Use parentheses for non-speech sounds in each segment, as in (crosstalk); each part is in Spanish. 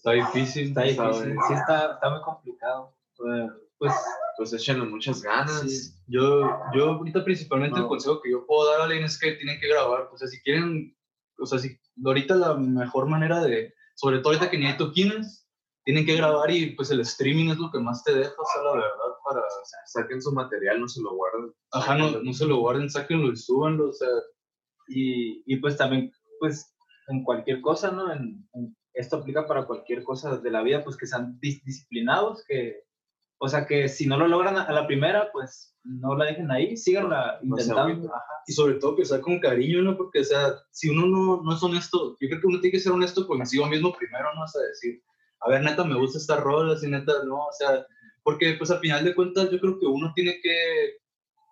Está difícil. Está difícil, sí está, está muy complicado. Pues Pues échenle muchas ganas. Sí, yo, yo ahorita principalmente el consejo que yo puedo dar a alguien es que tienen que grabar. O sea, si quieren, o sea, si ahorita la mejor manera de, sobre todo ahorita que ni hay toquines, tienen que grabar y pues el streaming es lo que más te deja, o sea, la verdad, para... Saquen su material, no se lo guarden. Ajá, no, no se lo guarden, sáquenlo y súbanlo, o sea, Y, y pues también, pues en cualquier cosa, ¿no? En, en- esto aplica para cualquier cosa de la vida, pues que sean dis- disciplinados, que, o sea, que si no lo logran a, la primera, pues no la dejen ahí, síganla No intentando. Ajá. y sobre todo que sea con cariño, ¿no? Porque, o sea, si uno no, no es honesto, yo creo que uno tiene que ser honesto consigo mismo primero, ¿no? O sea, decir, a ver, neta, me gusta esta rola, si neta, no, o sea, porque pues al final de cuentas yo creo que uno tiene que,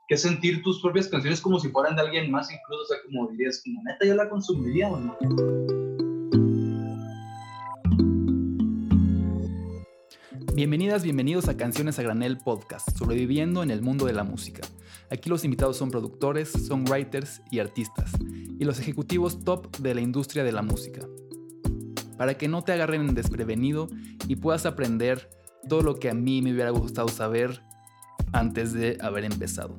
que sentir tus propias canciones como si fueran de alguien más, incluso, o sea, como dirías, como neta, yo la consumiría, ¿o no? Bienvenidas, bienvenidos a Canciones a Granel Podcast, sobreviviendo en el mundo de la música. Aquí los invitados son productores, songwriters y artistas, y los ejecutivos top de la industria de la música. Para que no te agarren desprevenido y puedas aprender todo lo que a mí me hubiera gustado saber antes de haber empezado.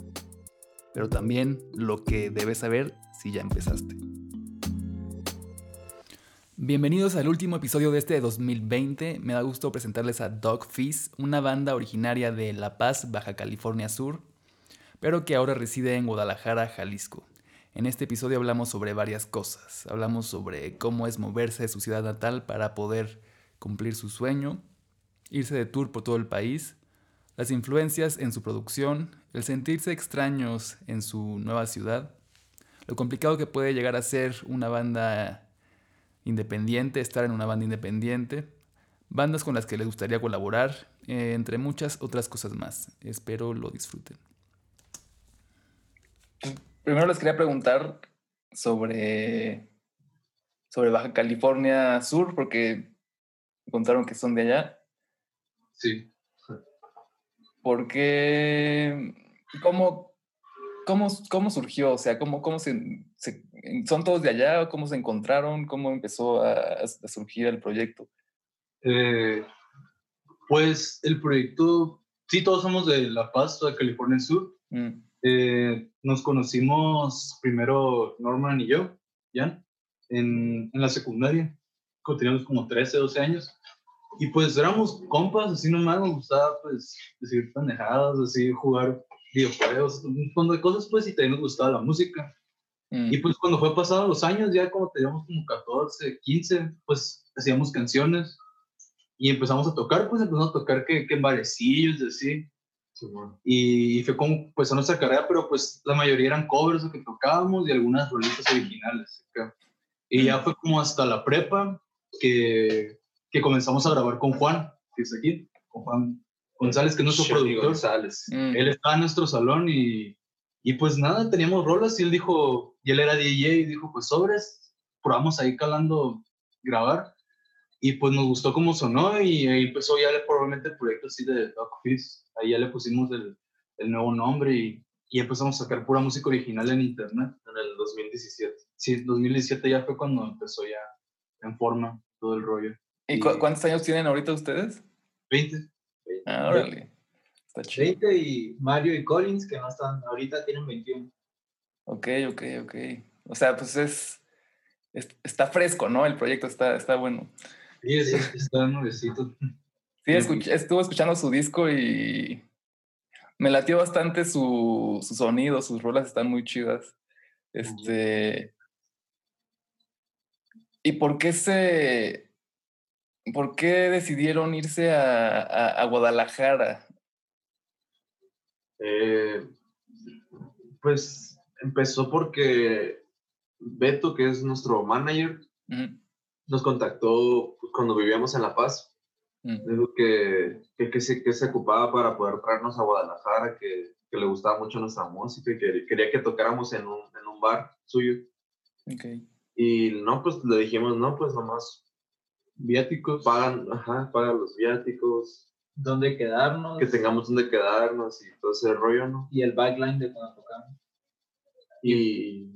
Pero también lo que debes saber si ya empezaste. Bienvenidos al último episodio de este de 2020. Me da gusto presentarles a Dog una banda originaria de La Paz, Baja California Sur, pero que ahora reside en Guadalajara, Jalisco. En este episodio hablamos sobre varias cosas. Hablamos sobre cómo es moverse de su ciudad natal para poder cumplir su sueño, irse de tour por todo el país, las influencias en su producción, el sentirse extraños en su nueva ciudad, lo complicado que puede llegar a ser una banda independiente, estar en una banda independiente, bandas con las que les gustaría colaborar, eh, entre muchas otras cosas más. Espero lo disfruten. Primero les quería preguntar sobre, sobre Baja California Sur, porque me contaron que son de allá. Sí. ¿Por qué? ¿Cómo, cómo, cómo surgió? O sea, ¿cómo, cómo se, se- ¿Son todos de allá? ¿Cómo se encontraron? ¿Cómo empezó a, a surgir el proyecto? Eh, pues el proyecto, sí, todos somos de La Paz, de California Sur. Mm, Eh, nos conocimos primero Norman y yo, Jan, en, en la secundaria, teníamos como 13, 12 años. Y pues éramos compas, así nomás, nos gustaba pues decir pendejadas, así jugar videojuegos, un montón de cosas pues, y también nos gustaba la música. mm, Y pues cuando fue pasado los años, ya como teníamos como 14, 15, pues hacíamos canciones y empezamos a tocar, pues empezamos a tocar que, que en barecillos, y así. Y fue como empezó nuestra carrera, pero pues la mayoría eran covers que tocábamos y algunas rolitas originales. acá. Y ya fue como hasta la prepa que, que comenzamos a grabar con Juan, que es aquí, con Juan González, que es nuestro productor. González. mm. Él estaba en nuestro salón y, y pues nada, teníamos rolas y él dijo, y él era DJ y dijo, pues sobres, probamos ahí calando grabar y pues nos gustó cómo sonó y ahí empezó ya probablemente el proyecto así de Dog Fizz, ahí ya le pusimos el, el nuevo nombre y, y empezamos a sacar pura música original en internet. En el 2017. Sí, 2017 ya fue cuando empezó ya en forma todo el rollo. ¿Y cu- cuántos años tienen ahorita ustedes? 20. Ah, órale. Está chido. 20 y Mario y Collins, que no están, ahorita tienen 21. Ok, ok, ok. O sea, pues es, es- está fresco, ¿no? El proyecto está, está bueno. Sí, sí, está nuevecito. Sí, estuve escuchando su disco y me latió bastante su, su sonido, sus rolas están muy chidas. Este. ¿Y por qué se. ¿Por qué decidieron irse a, a- a Guadalajara? Eh, pues empezó porque Beto, que es nuestro manager, nos contactó cuando vivíamos en La Paz. ujú, Dijo que, que, que se, que se ocupaba para poder traernos a Guadalajara, que, que le gustaba mucho nuestra música y que quería que tocáramos en un, en un bar suyo. ok. Y no, pues le dijimos, no, pues nomás Viáticos. pagan, ajá, pagan los viáticos, ¿Dónde quedarnos? que tengamos donde quedarnos y todo ese rollo, ¿no? Y el backline de cuando tocamos. Y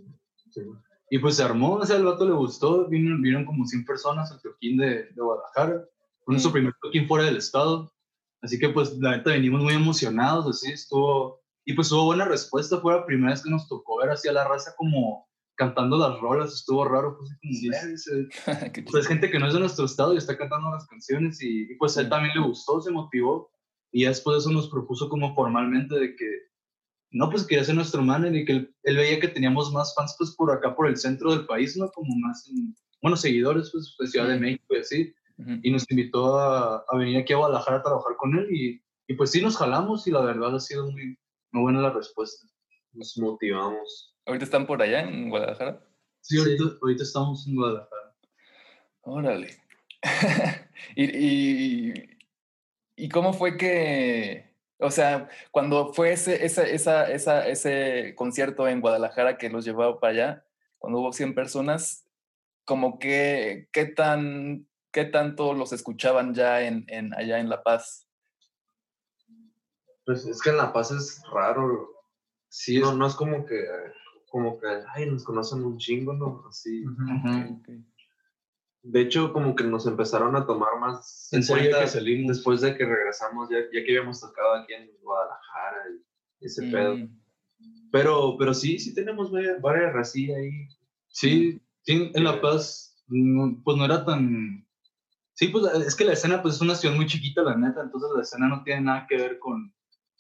sí, Y pues se armó, o sea, al vato le gustó, vino, vinieron como 100 personas al toquín de, de Guadalajara. Fue nuestro primer toque fuera del estado. Así que pues la neta venimos muy emocionados, así estuvo. Y pues hubo buena respuesta, fue la primera vez que nos tocó ver así a la raza como cantando las rolas, estuvo raro, pues como, Sí. (laughs) Gente que no es de nuestro estado y está cantando las canciones y, y, pues a él también le gustó, se motivó y ya después de eso nos propuso como formalmente de que no, pues quería ser nuestro manager y que él, él veía que teníamos más fans pues por acá, por el centro del país, ¿no? Como más, en- bueno, seguidores pues de Ciudad de. México y así Ujú. y nos invitó a, a venir aquí a Guadalajara a trabajar con él y, y pues sí nos jalamos y la verdad ha sido muy, muy buena la respuesta. Nos motivamos. ¿Ahorita están por allá en Guadalajara? Sí, ahorita, ahorita estamos en Guadalajara. Órale. (laughs) y, y, ¿Y cómo fue que, o sea, cuando fue ese, esa, esa, esa, ese concierto en Guadalajara que los llevaba para allá, cuando hubo 100 personas, como que, qué tan, qué tanto los escuchaban ya en, en, allá en La Paz? Pues es que en La Paz es raro. Sí, No, no es como que, como que, ay, nos conocen un chingo, ¿no? Así. Ujú. Ok. De hecho, como que nos empezaron a tomar más En serio cuenta que salimos. después de que regresamos, ya, ya que habíamos tocado aquí en Guadalajara y ese pedo. Mm, Pero, pero sí, sí tenemos varias, varias racillas ahí. Sí, sí, en La Paz, no, pues no era tan... Sí, pues es que la escena pues es una ciudad muy chiquita, la neta, entonces la escena no tiene nada que ver con,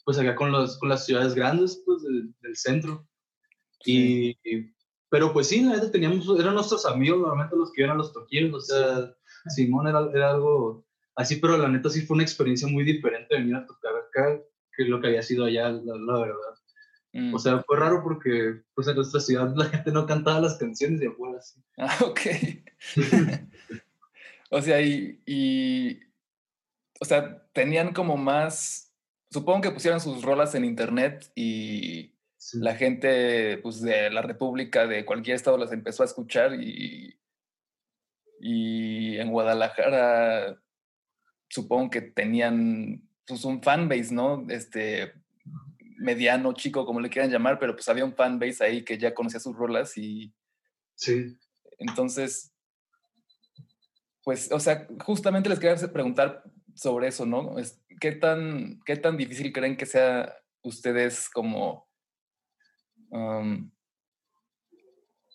pues acá con, los, con las ciudades grandes, pues del, del centro. Y, y- pero pues sí, la teníamos, eran nuestros amigos normalmente los que iban a los toquillos, o sea, Simón era, era algo así, pero la neta sí fue una experiencia muy diferente venir a tocar acá que lo que había sido allá, la, la verdad. mm. O sea, fue raro porque pues en nuestra ciudad la gente no cantaba las canciones de afuera así. (laughs) Ah, ok. (laughs) o sea, y, y, o sea, tenían como más, supongo que pusieron sus rolas en internet y la gente pues, de la República, de cualquier estado, las empezó a escuchar y, y en Guadalajara supongo que tenían pues, un fanbase, ¿no? Este mediano, chico, como le quieran llamar, pero pues había un fanbase ahí que ya conocía sus rolas y Sí. entonces, pues, o sea, justamente les quería preguntar sobre eso, ¿no? ¿qué, tan, ¿Qué tan difícil creen que sea ustedes como,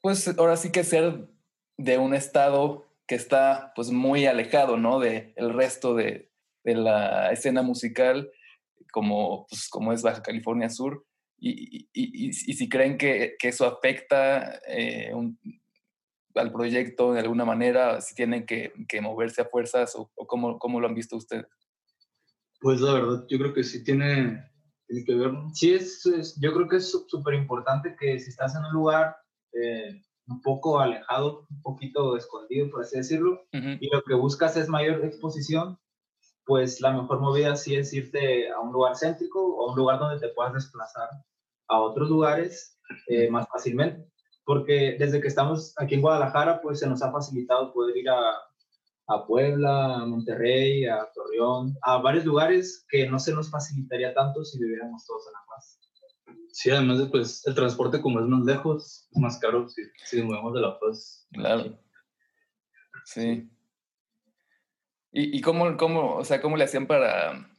pues ahora sí que ser de un estado que está pues muy alejado, ¿no? De el resto de, de la escena musical, como, pues, como es Baja California Sur, y, y- y- si creen que, que eso afecta eh, al proyecto de alguna manera, si tienen que, que moverse a fuerzas o, o cómo, cómo lo han visto ustedes. Pues la verdad, yo creo que sí tiene, tiene que ver. Sí, es, es- yo creo que es sú- súper importante que si estás en un lugar eh, un poco alejado, un poquito escondido, por así decirlo, Ujú, y lo que buscas es mayor exposición, pues la mejor movida sí es irte a un lugar céntrico o a un lugar donde te puedas desplazar a otros lugares eh, más fácilmente. Porque desde que estamos aquí en Guadalajara, pues se nos ha facilitado poder ir a, a Puebla, a Monterrey, a Torreón, a varios lugares que no se nos facilitaría tanto si viviéramos todos en La Paz. Sí, además de pues el transporte como es más lejos, es más caro si, si nos movemos de La Paz. Claro. Sí. ¿Y, y cómo, cómo, o sea, cómo le hacían para,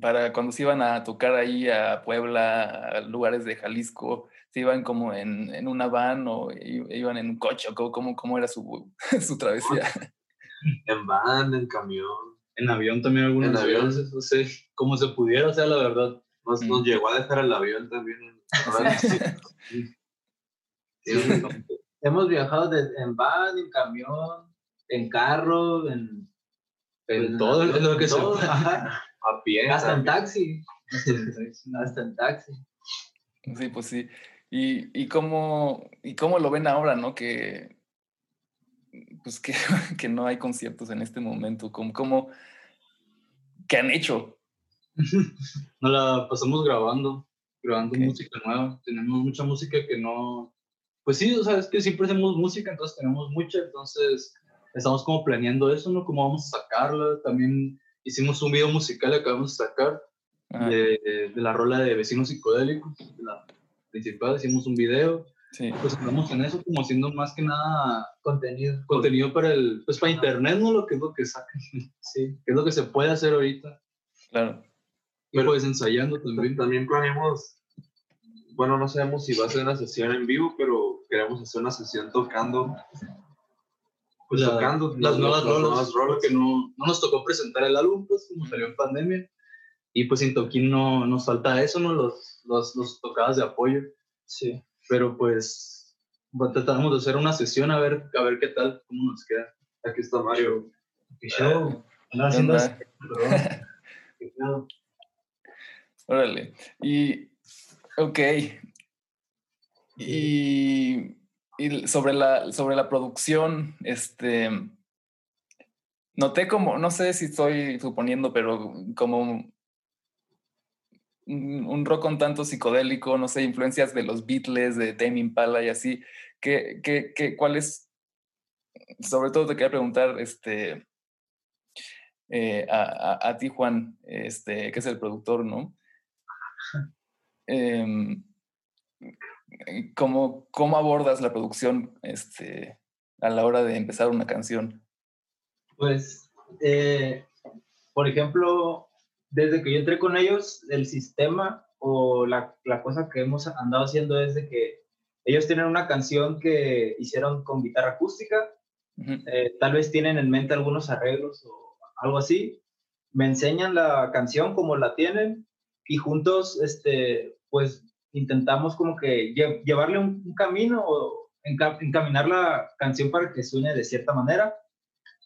para cuando se iban a tocar ahí a Puebla, a lugares de Jalisco? ¿Se iban como en, en una van o iban en un coche? o ¿Cómo, cómo, cómo era su, (laughs) su travesía? (laughs) En van, en camión. En avión también algunas En avión. veces, no sé, como se pudiera, o sea, la verdad. Nos, Mm. nos llegó a dejar el avión también. (laughs) Sí, hemos viajado de- en van, en camión, en carro, en... En pues, todo lo que se todo, puede. A pie. Hasta en taxi. Hasta en taxi. Sí, pues sí. ¿Y, y, cómo, ¿Y cómo lo ven ahora, no? Que, pues que, (laughs) que no hay conciertos en este momento. ¿Cómo, cómo, ¿Qué han hecho? (laughs) Nos la pasamos grabando, grabando Ok. música nueva. Tenemos mucha música que no. Pues sí, o sea, es que siempre hacemos música, entonces tenemos mucha, entonces estamos como planeando eso, ¿no? Cómo vamos a sacarla. También hicimos un video musical que acabamos de sacar de, de la rola de Vecinos Psicodélicos, la principal, hicimos un video. Sí. Pues estamos en eso como haciendo más que nada Contenido. contenido para el, pues para internet, ¿no? Lo que es lo que sacan, (laughs) Sí. que es lo que se puede hacer ahorita. Claro. Y pues ensayando también. También planeamos, bueno, no sabemos si va a ser una sesión en vivo, pero queremos hacer una sesión tocando. Pues La- tocando las nuevas rolas, nuevas rolas. porque no, no nos tocó presentar el álbum, pues como salió en pandemia. Y pues sin Toquín no nos falta eso, ¿no? Los, los, los tocadas de apoyo. Sí. Pero pues tratamos de hacer una sesión a ver, a ver qué tal, cómo nos queda. Aquí está Mario. Qué show. Andaba ¿Qué haciendo pedo. (laughs) Órale. Y, ok. Y, y sobre, la, sobre la producción, este, noté como, no sé si estoy suponiendo, pero como un, rock un tanto psicodélico, no sé, influencias de los Beatles, de Tame Impala y así. ¿Qué, qué, qué, ¿Cuál es? Sobre todo te quería preguntar, este, eh, a, a, a ti, Juan, este, que es el productor, ¿no? Em, ¿cómo, ¿Cómo abordas la producción este, a la hora de empezar una canción? Pues, eh, por ejemplo, desde que yo entré con ellos, el sistema o la, la cosa que hemos andado haciendo es de que ellos tienen una canción que hicieron con guitarra acústica, eh, tal vez tienen en mente algunos arreglos o algo así, me enseñan la canción como la tienen y juntos, este, pues intentamos como que lle- llevarle un, un camino o enca- encaminar la canción para que suene de cierta manera.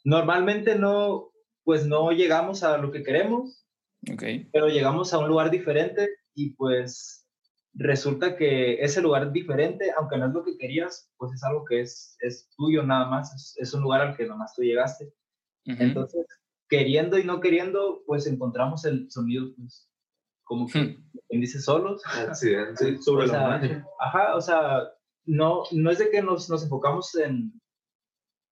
Normalmente no, pues no llegamos a lo que queremos, Ok, pero llegamos a un lugar diferente y pues resulta que ese lugar diferente, aunque no es lo que querías, pues es algo que es, es tuyo nada más, es, es un lugar al que nomás tú llegaste. ujú, Entonces, queriendo y no queriendo, pues encontramos el sonido, pues, como que, quien dice, solos. Accidente. (laughs) Sobre O la sea. Ajá, o sea, no, no es de que nos, nos enfocamos en,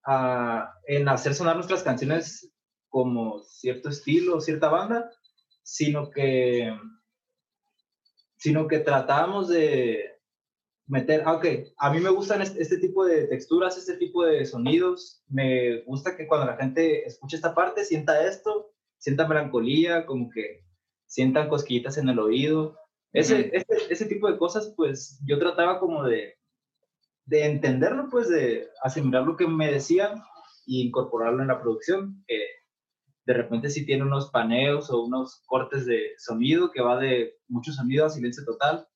a- en hacer sonar nuestras canciones como cierto estilo, cierta banda, sino que, sino que tratamos de meter, ah, ok, a mí me gustan este, este tipo de texturas, este tipo de sonidos, me gusta que cuando la gente escuche esta parte sienta esto, sienta melancolía, como que sientan cosquillitas en el oído. Ese, ese, ese tipo de cosas, pues yo trataba como de, de entenderlo, pues de asimilar lo que me decían y incorporarlo en la producción. De repente sí tiene unos paneos o unos cortes de sonido que va de mucho sonido a silencio total.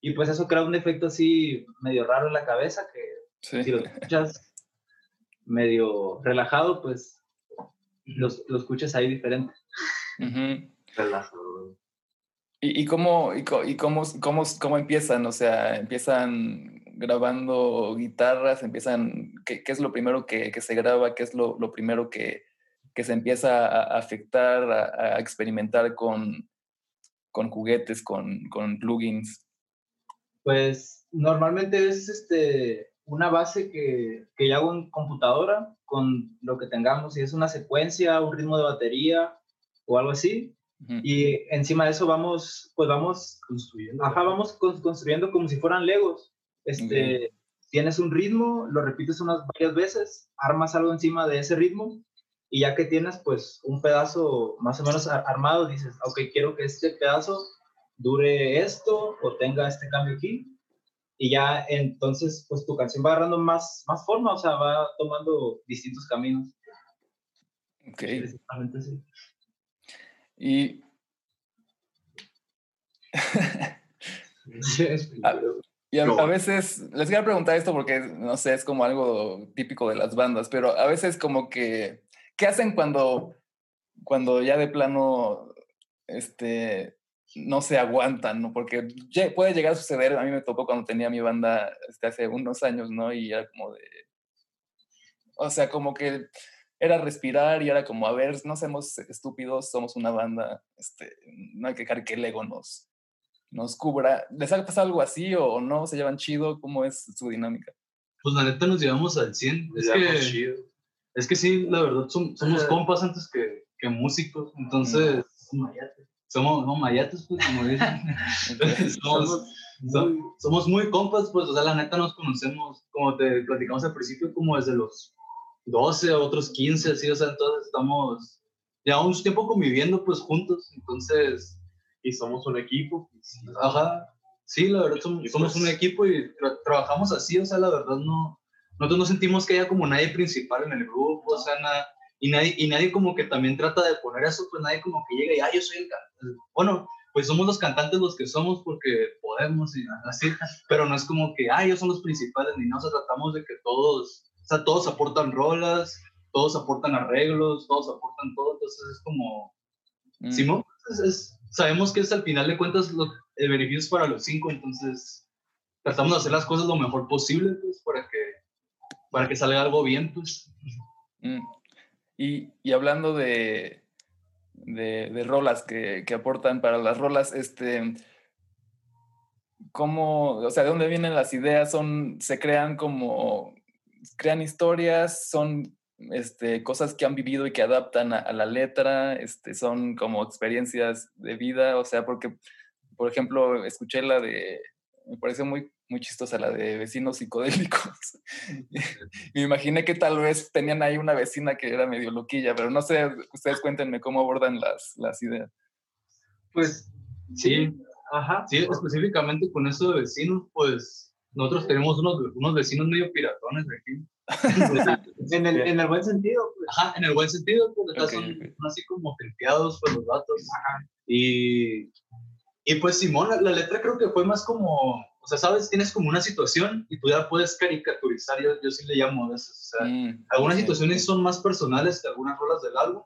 Y pues eso crea un efecto así medio raro en la cabeza que sí, si lo escuchas medio relajado, pues lo, lo escuchas ahí diferente. ujú. Relajado. ¿Y, y cómo, y, co- y cómo, cómo, cómo empiezan? O sea, ¿empiezan grabando guitarras? ¿Empiezan, qué, qué es lo primero que, que se graba? ¿Qué es lo, lo primero que, que se empieza a, afectar, a, a experimentar con, con juguetes, con, con plugins? Pues normalmente es este, una base que, que yo hago en computadora con lo que tengamos, si es una secuencia, un ritmo de batería o algo así. Y encima de eso vamos, pues vamos Construyendo. Ajá, vamos con- construyendo como si fueran Legos. Este, Tienes un ritmo, lo repites unas varias veces, armas algo encima de ese ritmo y ya que tienes pues un pedazo más o menos ar- armado, dices, ok, quiero que este pedazo dure esto o tenga este cambio aquí. Y ya entonces pues tu canción va agarrando más, más forma, o sea, va tomando distintos caminos. Ok. Sí. Y (laughs) Ah, Y a, a veces, les quería preguntar esto porque, no sé, es como algo típico de las bandas, pero a veces como que, ¿qué hacen cuando, cuando ya de plano, este, no se aguantan, ¿no? Porque puede llegar a suceder, a mí me tocó cuando tenía mi banda este, hace unos años, ¿no? Y era como de, o sea, como que era respirar y era como, a ver, no seamos estúpidos, somos una banda, este, no hay que dejar que el ego nos, nos cubra. ¿Les ha pasado algo así o, o no? ¿Se llevan chido? ¿Cómo es su dinámica? Pues la neta nos llevamos al 100. Es Ya, que, chido. Es que sí, la verdad, som- somos compas antes que, que músicos. Entonces, somos no, mayates, pues, como dicen. (laughs) (laughs) somos, somos muy compas, pues, o sea, la neta nos conocemos, como te platicamos al principio, como desde los 12, otros 15, así, o sea, entonces estamos ya un tiempo conviviendo, pues, juntos, entonces... Y somos un equipo. Ajá, sí, la verdad, somos, somos un equipo y trabajamos así, o sea, la verdad, no... Nosotros no sentimos que haya como nadie principal en el grupo, o sea, nada y nadie, y nadie como que también trata de poner eso, pues nadie como que llega y, ah, yo soy el cantante. Bueno, pues somos los cantantes los que somos porque podemos y así, pero no es como que, ah, ellos son los principales, ni no, o sea, tratamos de que todos, o sea, todos aportan rolas, todos aportan arreglos, todos aportan todo, entonces es como, mm. Simón, es, sabemos que es al final de cuentas lo, el beneficio es para los cinco, entonces tratamos de hacer las cosas lo mejor posible, pues, para que, para que salga algo bien, pues. Mm. Y, y hablando de, de, de rolas que, que, aportan para las rolas, este, ¿cómo, o sea, de dónde vienen las ideas? ¿Son, se crean como, crean historias? ¿Son este, cosas que han vivido y que adaptan a, a, la letra? Este, ¿Son como experiencias de vida? O sea, porque, por ejemplo, escuché la de, me parece muy muy chistosa la de vecinos psicodélicos. (laughs) me imaginé que tal vez tenían ahí una vecina que era medio loquilla, pero no sé, ustedes cuéntenme cómo abordan las, las ideas. Pues sí, ajá. Sí, específicamente con eso de vecinos, pues nosotros tenemos unos, unos vecinos medio piratones aquí. (laughs) en, el, en, el, buen sentido. Pues. Ajá, en el buen sentido, pues acá son, así como tripeados pues los datos. Ajá. Y, y pues Simón, la, la letra creo que fue más como o sea, sabes, tienes como una situación y tú ya puedes caricaturizar, yo, yo sí le llamo a veces. O sea, mm, algunas situaciones son más personales que algunas rolas del álbum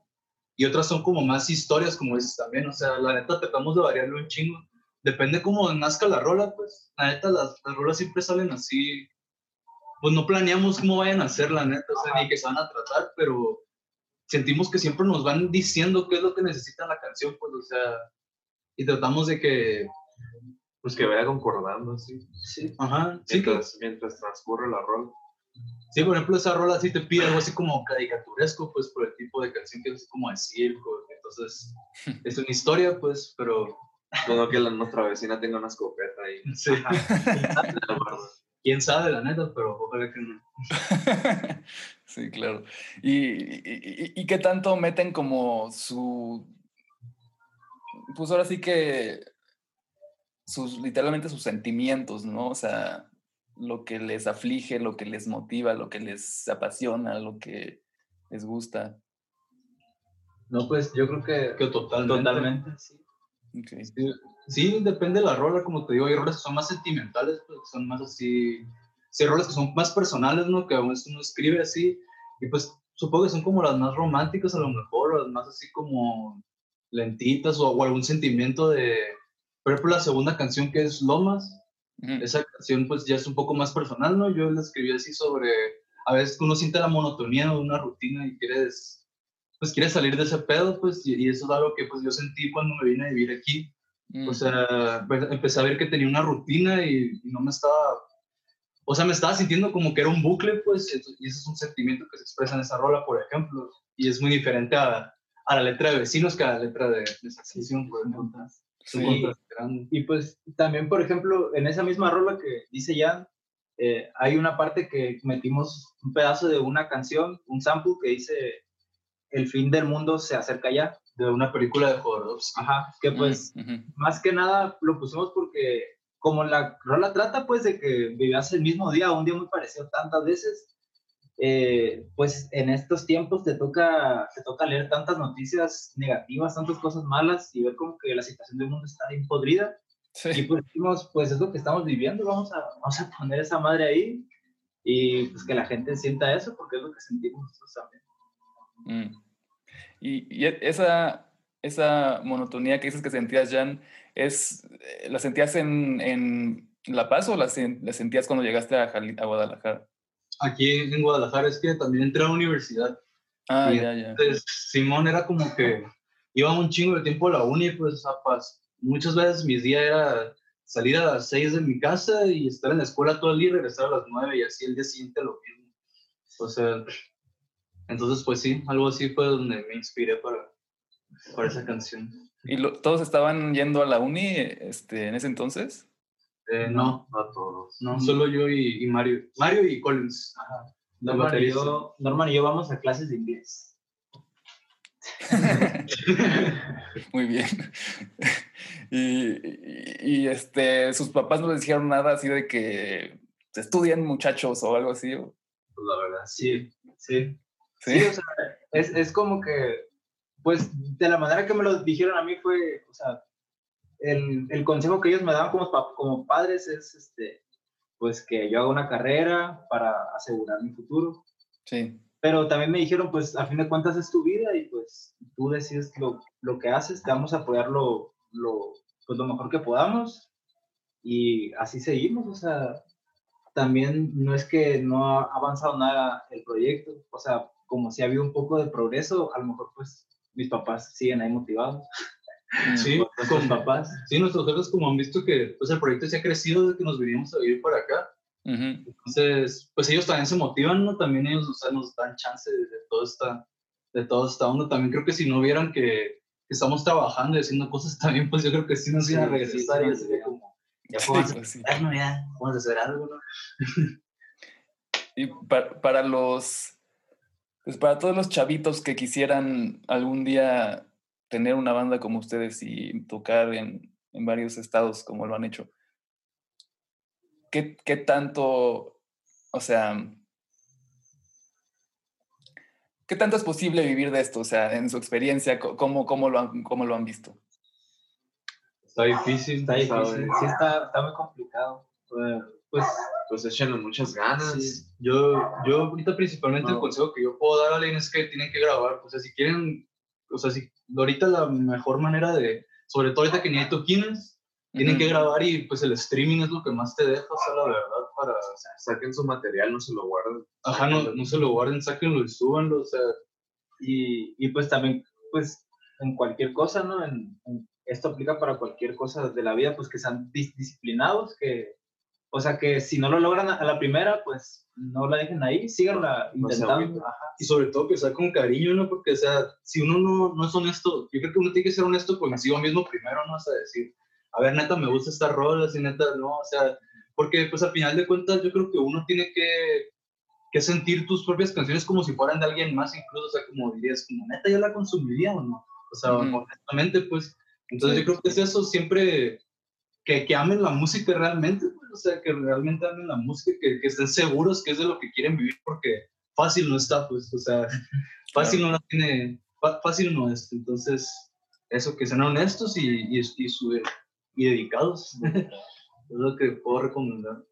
y otras son como más historias, como dices también. O sea, la neta tratamos de variarlo un chingo. Depende cómo nazca la rola, pues. La neta, las, las rolas siempre salen así. Pues no planeamos cómo vayan a ser, la neta, o sea, ni que se van a tratar, pero sentimos que siempre nos van diciendo qué es lo que necesita la canción, pues, o sea, y tratamos de que pues que vaya concordando, sí. Sí. Ajá. Mientras, mientras transcurre la rola. Sí, por ejemplo, esa rola sí te pide algo así como caricaturesco, pues por el tipo de canción que es como de circo. Entonces, (laughs) es una historia, pues, pero. Todo que la, nuestra vecina tenga una escopeta ahí. Sí. (laughs) Quién sabe, la neta, pero ojalá que no. (laughs) sí, claro. ¿Y, y, y qué tanto meten como su. Pues ahora sí que sus, literalmente sus sentimientos, ¿no? O sea, lo que les aflige, lo que les motiva, lo que les apasiona, lo que les gusta. No, pues yo creo que, que totalmente. Totalmente, sí. sí. depende de la rola, como te digo, hay roles que son más sentimentales, pues, son más así, sí, hay roles que son más personales, ¿no? Que aún uno escribe así, y pues supongo que son como las más románticas a lo mejor, o las más así como lentitas, o, o algún sentimiento de, por ejemplo, la segunda canción que es Lomas, esa canción pues ya es un poco más personal, ¿no? Yo la escribí así sobre, a veces uno siente la monotonía de una rutina y quieres, pues quieres salir de ese pedo, pues, y, eso es algo que pues yo sentí cuando me vine a vivir aquí. O sea, pues, empecé a ver que tenía una rutina y, no me estaba, o sea, me estaba sintiendo como que era un bucle, pues, y ese es un sentimiento que se expresa en esa rola, por ejemplo, y es muy diferente a, a la letra de Vecinos que a la letra de, de esa canción, por ejemplo. Sí. Y pues también, por ejemplo, en esa misma rola que dice Jan, eh, hay una parte que metimos un pedazo de una canción, un sample que dice El fin del mundo se acerca ya. De una película de Jodorowsky. Ajá, que pues más que nada lo pusimos porque como la rola trata pues de que vivías el mismo día, un día muy parecido tantas veces, eh, pues en estos tiempos te toca, te toca leer tantas noticias negativas, tantas cosas malas y ver como que la situación del mundo está bien podrida. Y pues dijimos, pues es lo que estamos viviendo, vamos a, vamos a poner esa madre ahí y pues que la gente sienta eso porque es lo que sentimos nosotros también. Mm. Y, y, esa, esa monotonía que dices que sentías, Jan, es, eh, ¿la sentías en, en La Paz o la, la sentías cuando llegaste a, a Guadalajara? Aquí en Guadalajara es que también entré a la universidad. Ah, ya, ya. Entonces, Simón era como que iba un chingo de tiempo a la uni, pues, muchas veces mis días era salir a las 6 de mi casa y estar en la escuela todo el día y regresar a las 9 y así el día siguiente lo mismo. O sea, entonces, pues sí, algo así fue donde me inspiré para, para esa canción. ¿Y todos estaban yendo a la uni este, en ese entonces? Eh, no, No todos. no, solo yo y, y Mario. Mario y Collins. La Norman y, yo, Norman y yo vamos a clases de inglés. (laughs) Muy bien. (laughs) Y, y- y, este, sus papás no les dijeron nada así de que se estudian muchachos o algo así. ¿o? Pues la verdad. Sí, sí. ¿Sí? Sí, o sea, es, es como que, pues, de la manera que me lo dijeron a mí fue, o sea, el, el consejo que ellos me daban como, como padres es, este, pues, que yo haga una carrera para asegurar mi futuro. Sí. Pero también me dijeron, pues, a fin de cuentas es tu vida y, pues, tú decides lo, lo que haces, te vamos a apoyar lo, lo, pues, lo mejor que podamos. Y así seguimos, o sea, también no es que no ha avanzado nada el proyecto, o sea, como si ha habido un poco de progreso, a lo mejor pues mis papás siguen ahí motivados, Sí, con, papás. sí, nuestros jefes como han visto que pues, el proyecto se ha crecido desde que nos vinimos a vivir para acá. Ujú. Entonces, pues ellos también se motivan, ¿no? También ellos o sea, nos dan chance de, de toda esta, de toda esta onda. También creo que si no vieran que, que estamos trabajando y haciendo cosas también, pues yo creo que sí nos iban a regresar sí, y sí, sería sí. como, ya podemos pues ya, vamos a hacer algo, ¿no? (laughs) Y para, para los, pues para todos los chavitos que quisieran algún día tener una banda como ustedes y tocar en, en varios estados como lo han hecho, ¿qué, qué tanto, o sea, qué tanto es posible vivir de esto? O sea, en su experiencia, ¿cómo, cómo, lo, han, cómo lo han visto? Está difícil. Está difícil, sí está, está muy complicado. Pues Pues échenle muchas ganas. Sí. Yo, yo ahorita principalmente el consejo que yo puedo dar a alguien es que tienen que grabar. O sea, si quieren, o sea, si ahorita la mejor manera de, sobre todo ahorita que ni hay toquines, tienen que Ujú. grabar y pues el streaming es lo que más te deja, o sea, la verdad, para... Saquen su material, no se lo guarden. Ajá, no, no se lo guarden, sáquenlo y súbanlo, o sea, y, y pues también, pues en cualquier cosa, ¿no? En, en- esto aplica para cualquier cosa de la vida, pues que sean dis- disciplinados, que, o sea, que si no lo logran a, la primera, pues no la dejen ahí, síganla No intentando. y sobre todo que sea con cariño, ¿no? Porque, o sea, si uno no, no es honesto, yo creo que uno tiene que ser honesto consigo mismo primero, ¿no? O sea, decir, a ver, neta, me gusta esta rola, si neta, no, o sea, porque pues al final de cuentas yo creo que uno tiene que, que sentir tus propias canciones como si fueran de alguien más, incluso, o sea, como dirías, como neta, yo la consumiría o no, o sea, Ujú. honestamente, pues, entonces Sí. yo creo que es eso, siempre que, que amen la música realmente, pues, o sea, que realmente amen la música, que, que estén seguros que es de lo que quieren vivir, porque fácil no está, pues, o sea, (laughs) fácil no la tiene, fácil no es, entonces, eso, que sean honestos y, y, y, su- y dedicados, (laughs) es lo que puedo recomendar.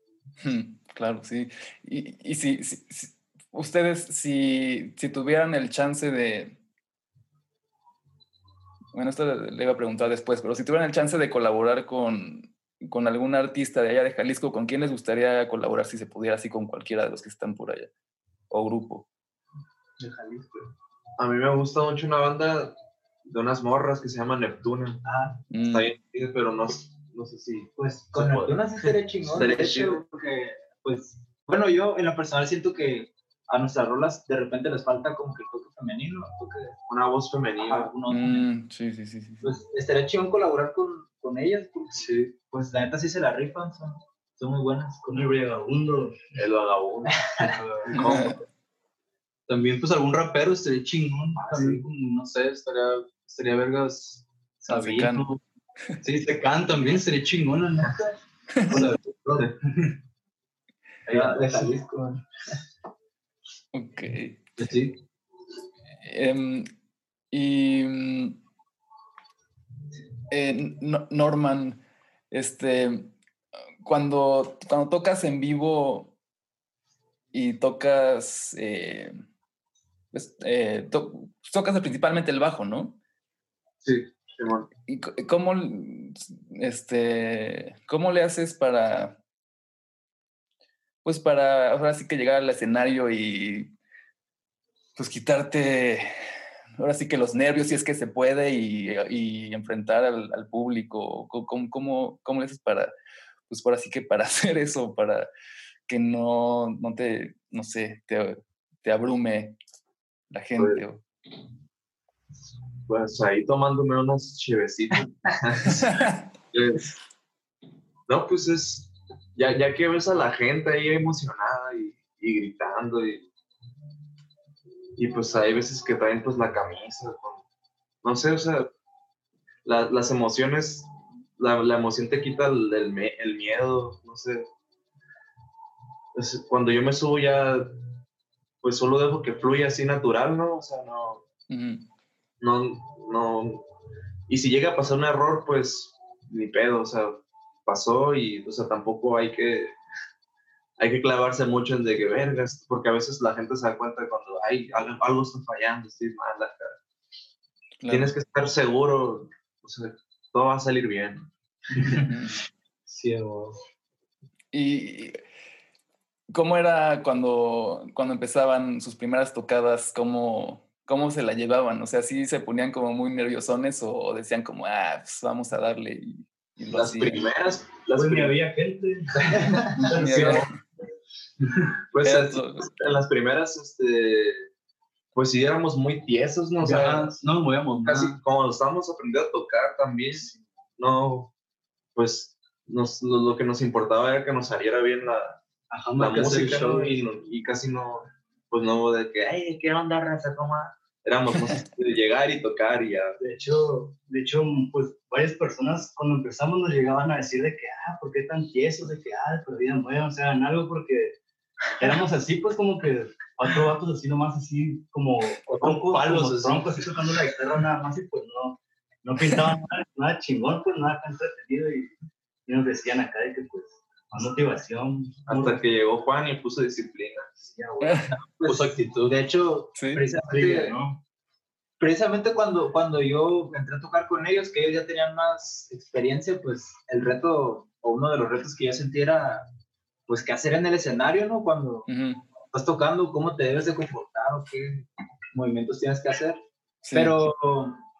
Hmm, Claro, sí. Y, y si, si- si- ustedes, si, si tuvieran el chance de... Bueno, esto le iba a preguntar después, pero si tuvieran el chance de colaborar con, con algún artista de allá de Jalisco, ¿con quién les gustaría colaborar si se pudiera así con cualquiera de los que están por allá? O grupo. De Jalisco. A mí me gusta mucho una banda de unas morras que se llama Neptuna. Ah, Mm, Está bien, pero no, no sé si. pues con Se el puede. Tuna sí estaría chingón. Estaría chido. Porque, pues, bueno, yo en lo personal siento que a nuestras rolas de repente les falta como que el toque femenino, toque Una voz femenina. mm, sí, sí, sí, sí. Pues estaría chingón colaborar con, con ellas, porque sí, pues la neta sí se la rifan, son, son muy buenas. Con el vagabundo. El vagabundo. (laughs) También, pues, algún rapero estaría chingón. Ah, también, sí. como, no sé, estaría, estaría vergas. Sabino. Sí, Secán también estaría chingón, la neta. (laughs) (laughs) De Jalisco. Ok. sí. Em, y mm, eh, No- Norman, este, cuando, cuando tocas en vivo y tocas, eh, pues, eh, to- tocas principalmente el bajo, ¿no? Sí, Simón. ¿Y cómo, este, cómo le haces para, pues para ahora sí que llegar al escenario y pues quitarte, ahora sí que los nervios si es que se puede y, y enfrentar al, al público? ¿Cómo, cómo- cómo, le haces para, pues ahora sí que para (laughs) hacer eso, para que no, no te, no sé, te, te abrume la gente? Pues ahí tomándome unas chivecitas. (laughs) (laughs) Es- no, pues es, ya, ya que ves a la gente ahí emocionada y, y gritando y, y pues hay veces que traen pues la camisa, con- no sé, o sea, la- las emociones, la, la emoción te quita el, el me- el miedo, no sé. Cuando yo me subo ya, pues solo dejo que fluya así natural, ¿no? O sea, no, no, no. Y si llega a pasar un error, pues ni pedo, o sea, pasó y, o sea, tampoco hay que, hay que clavarse mucho en de que vergas, porque a veces la gente se da cuenta cuando hay algo, algo está fallando, estoy mal acá. Claro. Tienes que estar seguro, o sea, todo va a salir bien. Ujú. (laughs) Sí, o- ¿Y cómo era cuando, cuando empezaban sus primeras tocadas? ¿Cómo, ¿Cómo se la llevaban? O sea, ¿sí se ponían como muy nerviosones o, o decían como, ah, pues vamos a darle y, Las primeras, las Pues ni prim- había gente. (laughs) Pues en, las primeras, este, pues sí éramos muy tiesos, ¿no? O sea, Ya, no nos movíamos casi nada. como estábamos aprendiendo a tocar también, no, pues nos, lo, lo que nos importaba era que nos saliera bien la, Ajá, la música. Y, casi no, pues no de que, ay, ¿qué onda, raza? ¿Cómo va?". Éramos más (laughs) de llegar y tocar y ya. De hecho, de hecho, pues varias personas cuando empezamos nos llegaban a decir de que, ah, ¿por qué tan tiesos? De que, ah, pero ya no, o sea, en algo porque éramos así, pues como que cuatro vatos así nomás, así como troncos, palos, como troncos, así tocando la guitarra nada más y pues no, no pintaban nada, nada chingón, pues nada tan entretenido y, y nos decían acá de que pues motivación. Hasta que llegó Juan y puso disciplina. ya, güey, (laughs) Pues, Puso actitud. de hecho, Sí. precisamente, ¿no? precisamente cuando, cuando yo entré a tocar con ellos, que ellos ya tenían más experiencia, pues el reto, o uno de los retos que yo sentí era, pues, qué hacer en el escenario, ¿no? Cuando Ujú. estás tocando, cómo te debes de comportar o qué movimientos tienes que hacer. Sí. Pero,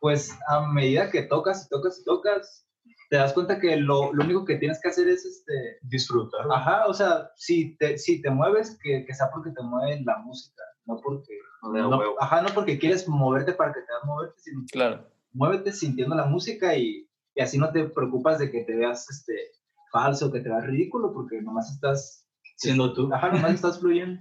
pues, a medida que tocas y tocas y tocas, te das cuenta que lo, lo único que tienes que hacer es, este, Disfrutar. ajá, o sea, si te, si te mueves, que, que sea porque te mueve la música, no porque, No no- ajá, no porque quieres moverte para que te hagas moverte, sino Claro. muévete sintiendo la música y, y así no te preocupas de que te veas, este, falso, que te veas ridículo, porque nomás estás, Siendo tú. ajá, nomás estás fluyendo.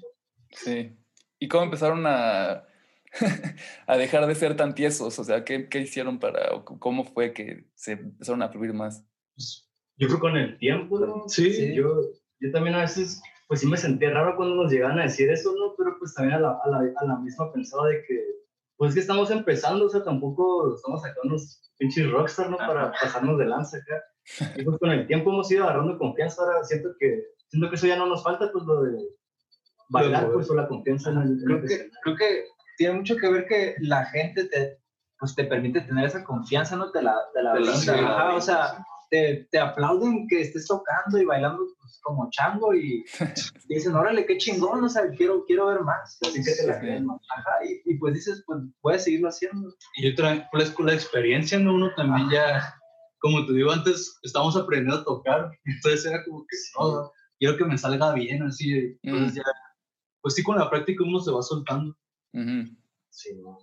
Sí. ¿Y cómo empezaron a, (laughs) a dejar de ser tan tiesos? O sea, ¿qué, qué hicieron para, o cómo fue que se empezaron a fluir más? Yo creo con el tiempo, ¿no? Sí. Sí. Yo, yo también a veces, pues sí me sentía raro cuando nos llegaban a decir eso, ¿no? Pero pues también a la, a la, a la misma pensaba de que, pues que estamos empezando, o sea, tampoco estamos sacando unos pinches rockstar, ¿no? Para pasarnos de lanza acá. Y pues con el tiempo hemos ido agarrando confianza, ahora siento que, siento que eso ya no nos falta, pues lo de bailar, pues, o la confianza en el, en el creo que, creo que tiene mucho que ver que la gente te, pues te permite tener esa confianza, ¿no? Te la, te la Te brinda, sí, ajá, o sea, te, te aplauden que estés tocando y bailando pues, como chango y, (laughs) y dicen, órale, qué chingón, o sea, quiero, quiero ver más. Así que te la Sí. creen, ¿no? Ajá, y, y pues dices, pues voy a seguirlo haciendo. Y otra pues con la experiencia, ¿no? Uno también ya, como te digo antes, estamos aprendiendo a tocar, entonces era como que, no, quiero que me salga bien, así, entonces Mm. ya, pues sí, con la práctica uno se va soltando. Ujú. Sí, ¿no?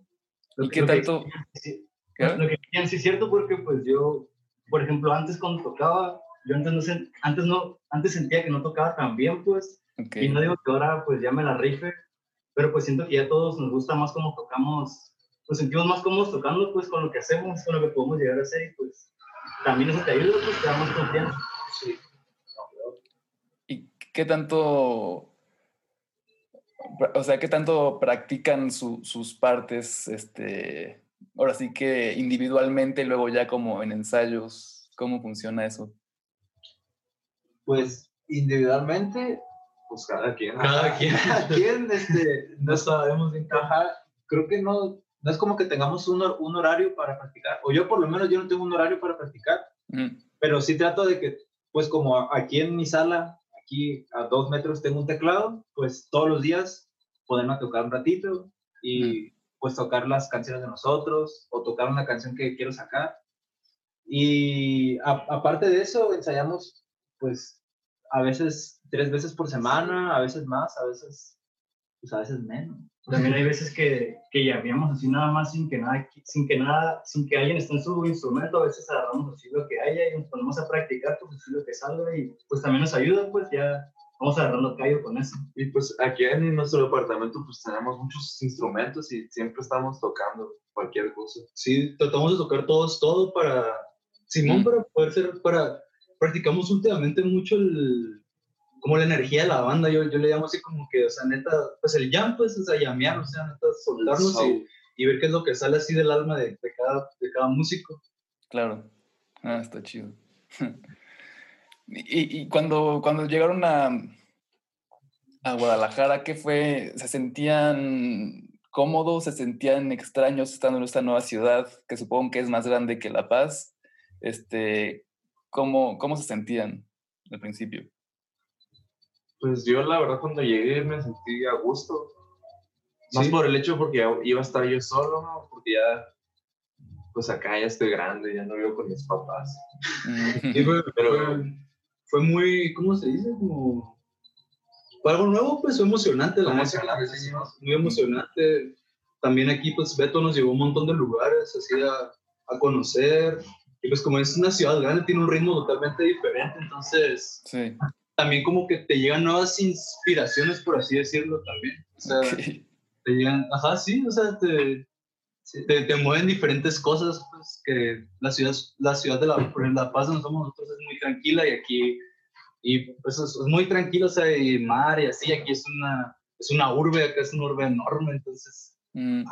¿Y Lo qué que- tanto? sí, ¿Qué? Lo que decían, sí es cierto, porque pues yo, por ejemplo, antes cuando tocaba, yo antes no, sen- antes no, antes sentía que no tocaba tan bien, pues, y no digo que ahora pues ya me la rife, pero pues siento que ya a todos nos gusta más cómo tocamos, nos sentimos más cómodos tocando pues con lo que hacemos, con lo que podemos llegar a hacer, y pues también eso te ayuda, pues te da más confianza. ¿Y qué tanto, o sea, qué tanto practican su- sus partes, este, ahora sí que individualmente y luego ya como en ensayos? ¿Cómo funciona eso? Pues individualmente, Pues cada quien. Cada quien. cada quien, este, No sabemos Ajá, creo que no, no es como que tengamos un, hor- un horario para practicar, o yo por lo menos yo no tengo un horario para practicar, Ujú. pero sí trato de que, pues como a- aquí en mi sala, aquí a dos metros tengo un teclado, pues todos los días poderme tocar un ratito y pues tocar las canciones de nosotros o tocar una canción que quiero sacar. Y a- aparte de eso, ensayamos pues a veces tres veces por semana, a veces más, a veces pues a veces menos. También hay veces que, que llameamos así nada más sin que nada, sin que nada, sin que alguien esté en su instrumento, a veces agarramos así lo que haya y nos ponemos a practicar, pues así lo que salga y pues también nos ayuda, pues ya vamos agarrando callo con eso. Y pues aquí en nuestro departamento pues tenemos muchos instrumentos y siempre estamos tocando cualquier cosa. Sí, tratamos de tocar todos, todo para, Simón, Mm. para poder ser, para, practicamos últimamente mucho el, como la energía de la banda, yo, yo le llamo así como que, o sea, neta, pues el jam, pues, o sea, llamear, o sea, neta, soltarnos y, y ver qué es lo que sale así del alma de, de cada, de cada músico. Claro. Ah, está chido. (laughs) y, y cuando, cuando llegaron a, a Guadalajara, ¿qué fue? ¿Se sentían cómodos? ¿Se sentían extraños estando en esta nueva ciudad, que supongo que es más grande que La Paz? Este, ¿cómo, ¿Cómo se sentían al principio? Pues yo la verdad cuando llegué me sentí a gusto. Más por el hecho porque iba a estar yo solo, ¿no? Porque ya, pues acá ya estoy grande, ya no vivo con mis papás. Y fue, Pero- fue, fue muy, ¿cómo se dice? Como, fue algo nuevo, pues fue emocionante, la emocionante, sí, sí. muy emocionante. También aquí, pues Beto nos llevó a un montón de lugares, así a, a conocer. Y pues como es una ciudad grande, tiene un ritmo totalmente diferente, entonces Sí. También como que te llegan nuevas inspiraciones, por así decirlo, también. O sea, ok. te llegan, ajá, sí, o sea, te, te, te mueven diferentes cosas, pues, que la ciudad, la ciudad de La, por ejemplo, la Paz donde somos nosotros es muy tranquila y aquí, y pues es, es muy tranquilo, o sea, y mar y así, aquí es una, es una urbe, acá es una urbe enorme, entonces, Mm,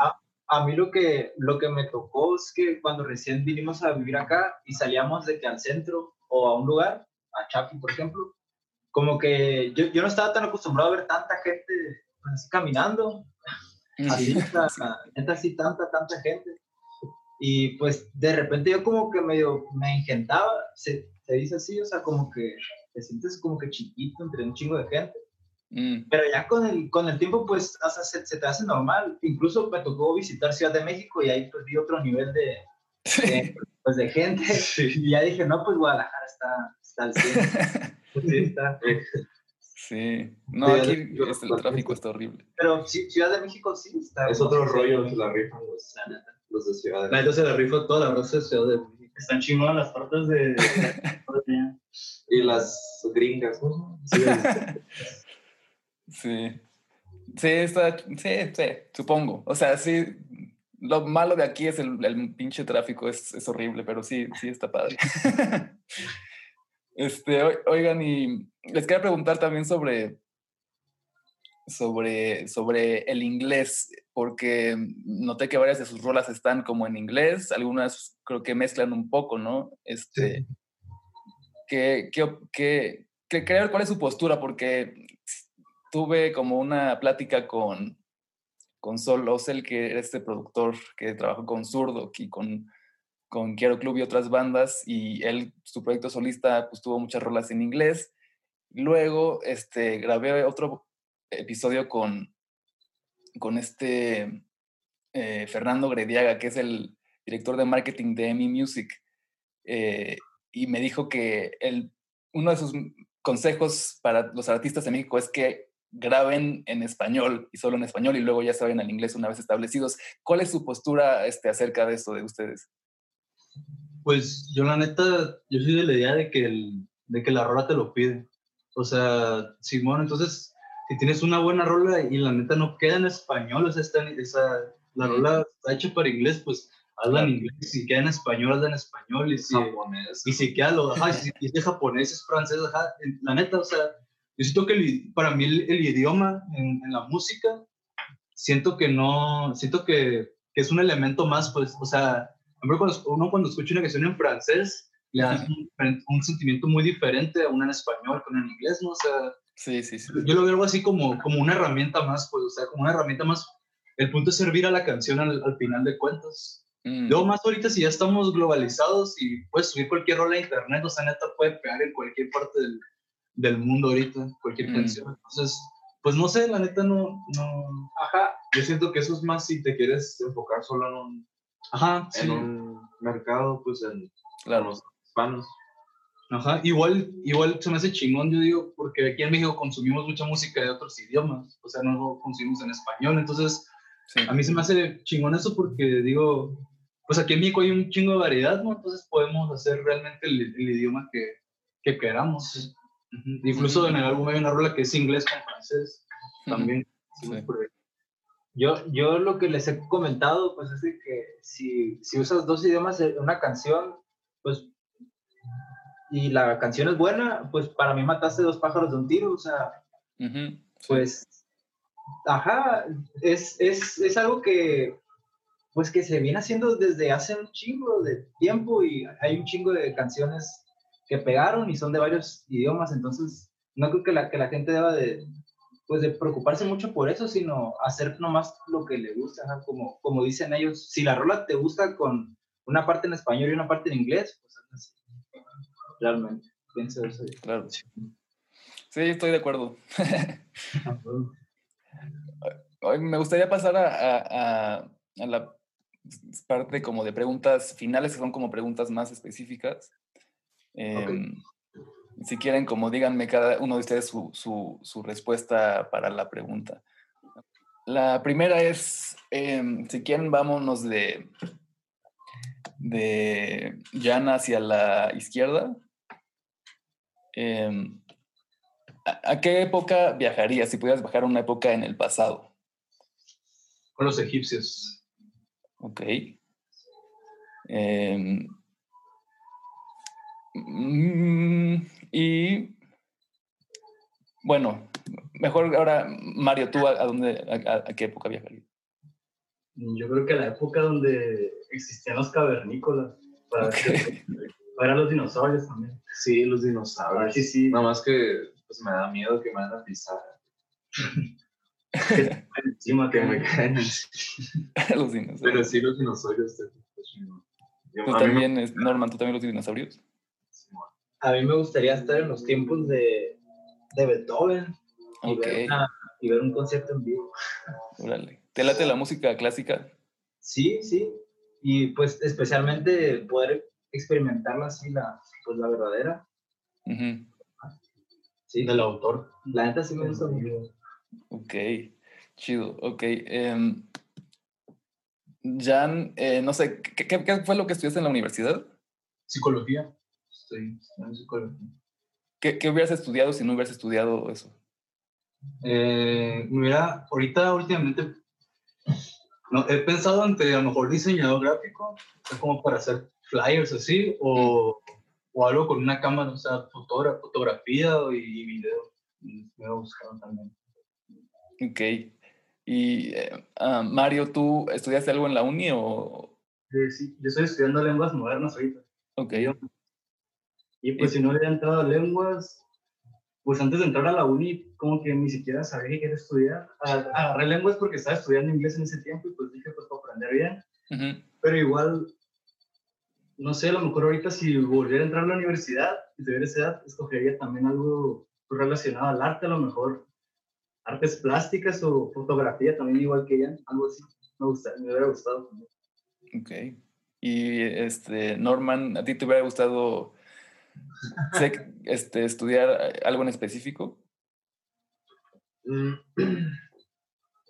A mí lo que, lo que me tocó es que cuando recién vinimos a vivir acá y salíamos de que al centro o a un lugar, a Chapi, por ejemplo, como que yo, yo no estaba tan acostumbrado a ver tanta gente así caminando, así, así tanta, tanta gente. Y pues de repente yo como que medio me ingentaba, se, se dice así, o sea, como que te sientes como que chiquito entre un chingo de gente. mm, Pero ya con el, con el tiempo, pues, sea, se, se te hace normal. Incluso me tocó visitar Ciudad de México y ahí pues vi otro nivel de, de, pues, de gente. Y ya dije, no, pues Guadalajara está, está al 100. (laughs) Sí, está. Sí. No, Sí, aquí este, el tráfico está horrible. Pero sí, Ciudad de México sí está. Es otro sí, rollo sí, que la rifan los, la neta. los de Ciudad de neta se la rifa toda la raza de Ciudad de México. Están chingonas las tortas de... de- Y las gringas, ¿no? Sí. Sí, está, sí, sí, supongo. O sea, sí, lo malo de aquí es el, el pinche tráfico, es, es horrible, pero sí, sí está padre. (laughs) este, oi- oigan, y les quería preguntar también sobre, sobre, sobre el inglés, porque noté que varias de sus rolas están como en inglés, algunas creo que mezclan un poco, ¿no? Este, que, que, que, que quería ver cuál es su postura, porque tuve como una plática con, con Sol Osel, que era este productor que trabajó con Zurdo y con, con Quiero Club y otras bandas, y él, su proyecto solista, pues tuvo muchas rolas en inglés. Luego este, grabé otro episodio con, con este eh, Fernando Grediaga, que es el director de marketing de EMI Music, eh, y me dijo que el, uno de sus consejos para los artistas de México es que graben en español y solo en español y luego ya saben al inglés una vez establecidos. ¿Cuál es su postura este, acerca de eso de ustedes? Pues yo la neta, yo soy de la idea de que, el, de que la rola te lo pide. O sea, Simón, entonces, si tienes una buena rola y la neta no queda en español, o sea, está, esa, la rola está hecha para inglés, pues hazla en inglés. Si queda en español, hazla en español. Y si, japonés. y si queda lo, ajá, si, es de japonés, es francés, ajá, la neta, o sea, yo siento que el i- para mí el, el idioma en, en la música, siento que no, siento que, que es un elemento más, pues, o sea, cuando, uno cuando escucha una canción en francés, le da un, un sentimiento muy diferente a una en español con en inglés, ¿no? O sea, Sí, sí, sí. yo lo veo algo así como, como una herramienta más, pues, o sea, como una herramienta más. El punto es servir a la canción al, al final de cuentas. Mm, Luego más ahorita si ya estamos globalizados y puedes subir cualquier rola a internet, o sea, neta puede pegar en cualquier parte del, del mundo ahorita, cualquier Mm. canción. Entonces, pues no sé, la neta no, no... Ajá, yo siento que eso es más si te quieres enfocar solo en un, Ajá, sí. en un mercado, pues en claro. los hispanos. Ajá, igual, igual se me hace chingón, yo digo, porque aquí en México consumimos mucha música de otros idiomas, o sea, no consumimos en español, entonces Sí. a mí se me hace chingón eso porque digo, pues aquí en México hay un chingo de variedad, ¿no? Entonces podemos hacer realmente el, el idioma que, que queramos. Ujú. Incluso en el álbum hay una rola que es inglés con francés, también. Sí. Yo, yo lo que les he comentado, pues es de que si, si usas dos idiomas en una canción, pues, y la canción es buena, pues para mí mataste dos pájaros de un tiro, o sea, sí. pues, ajá, es, es, es algo que, pues que se viene haciendo desde hace un chingo de tiempo y hay un chingo de canciones que pegaron y son de varios idiomas, entonces no creo que la, que la gente deba de, pues de preocuparse mucho por eso, sino hacer nomás lo que le gusta, como, como dicen ellos, si la rola te gusta con una parte en español y una parte en inglés, pues así. realmente, pienso eso. Claro. Sí, estoy de acuerdo. (laughs) Me gustaría pasar a, a- a- a la parte como de preguntas finales, que son como preguntas más específicas. Em, Si quieren, como díganme cada uno de ustedes su, su- su respuesta para la pregunta. La primera es, em, si quieren, vámonos de, de Jan hacia la izquierda. Em, ¿a, a qué época viajarías si pudieras viajar a una época en el pasado? Con los egipcios. Ok. Em, mm, y bueno, mejor ahora, Mario, ¿tú a, a dónde, a, a- a qué época viajarías? Yo creo que la época donde existían los cavernícolas, para, Ok. ver, para los dinosaurios también. Sí, los Ah, dinosaurios. sí, sí. Nada más que pues me da miedo que me van a pisar. Encima Que me caen. (laughs) Los dinosaurios. Pero sí, los dinosaurios. chingón. Yo- ¿Tú a me- también, Norman, tú también los dinosaurios? A mí me gustaría estar en los tiempos de, de Beethoven y, ver una- y ver un concierto en vivo. (laughs) órale. ¿Te late la música clásica? Sí, sí. Y pues especialmente poder experimentarla así, la, pues la verdadera. Ujú, Sí, Del autor. la neta sí me gusta mucho. Ok, chido, ok. em, Jan, eh, no sé, ¿qué, qué- qué fue lo que estudiaste en la universidad? Psicología. Estoy estudiando psicología. ¿Qué, qué hubieras estudiado si no hubieras estudiado eso? Eh, mira, ahorita últimamente no, he pensado entre a lo mejor diseñador gráfico, como para hacer flyers así, o, o algo con una cámara, o sea, fotogra- fotografía y, video. Me he buscado también. Ok. Y eh, ah, Mario, ¿tú estudiaste algo en la uni o...? Eh, sí, yo estoy estudiando lenguas modernas ahorita. Ok, Y pues si no le he entrado a lenguas, pues antes de entrar a la uni, como que ni siquiera sabía que quería estudiar. A- Agarré lenguas porque estaba estudiando inglés en ese tiempo y pues dije, pues para aprender bien. ujú, Pero igual, no sé, a lo mejor ahorita si volviera a entrar a la universidad y tuviera esa edad, escogería también algo relacionado al arte, a lo mejor artes plásticas o fotografía también igual que ella, algo así. Me, gusta, me hubiera gustado. también. ok. Y este, Norman, ¿a ti te hubiera gustado sé, este, estudiar eh, algo en específico? (clears throat)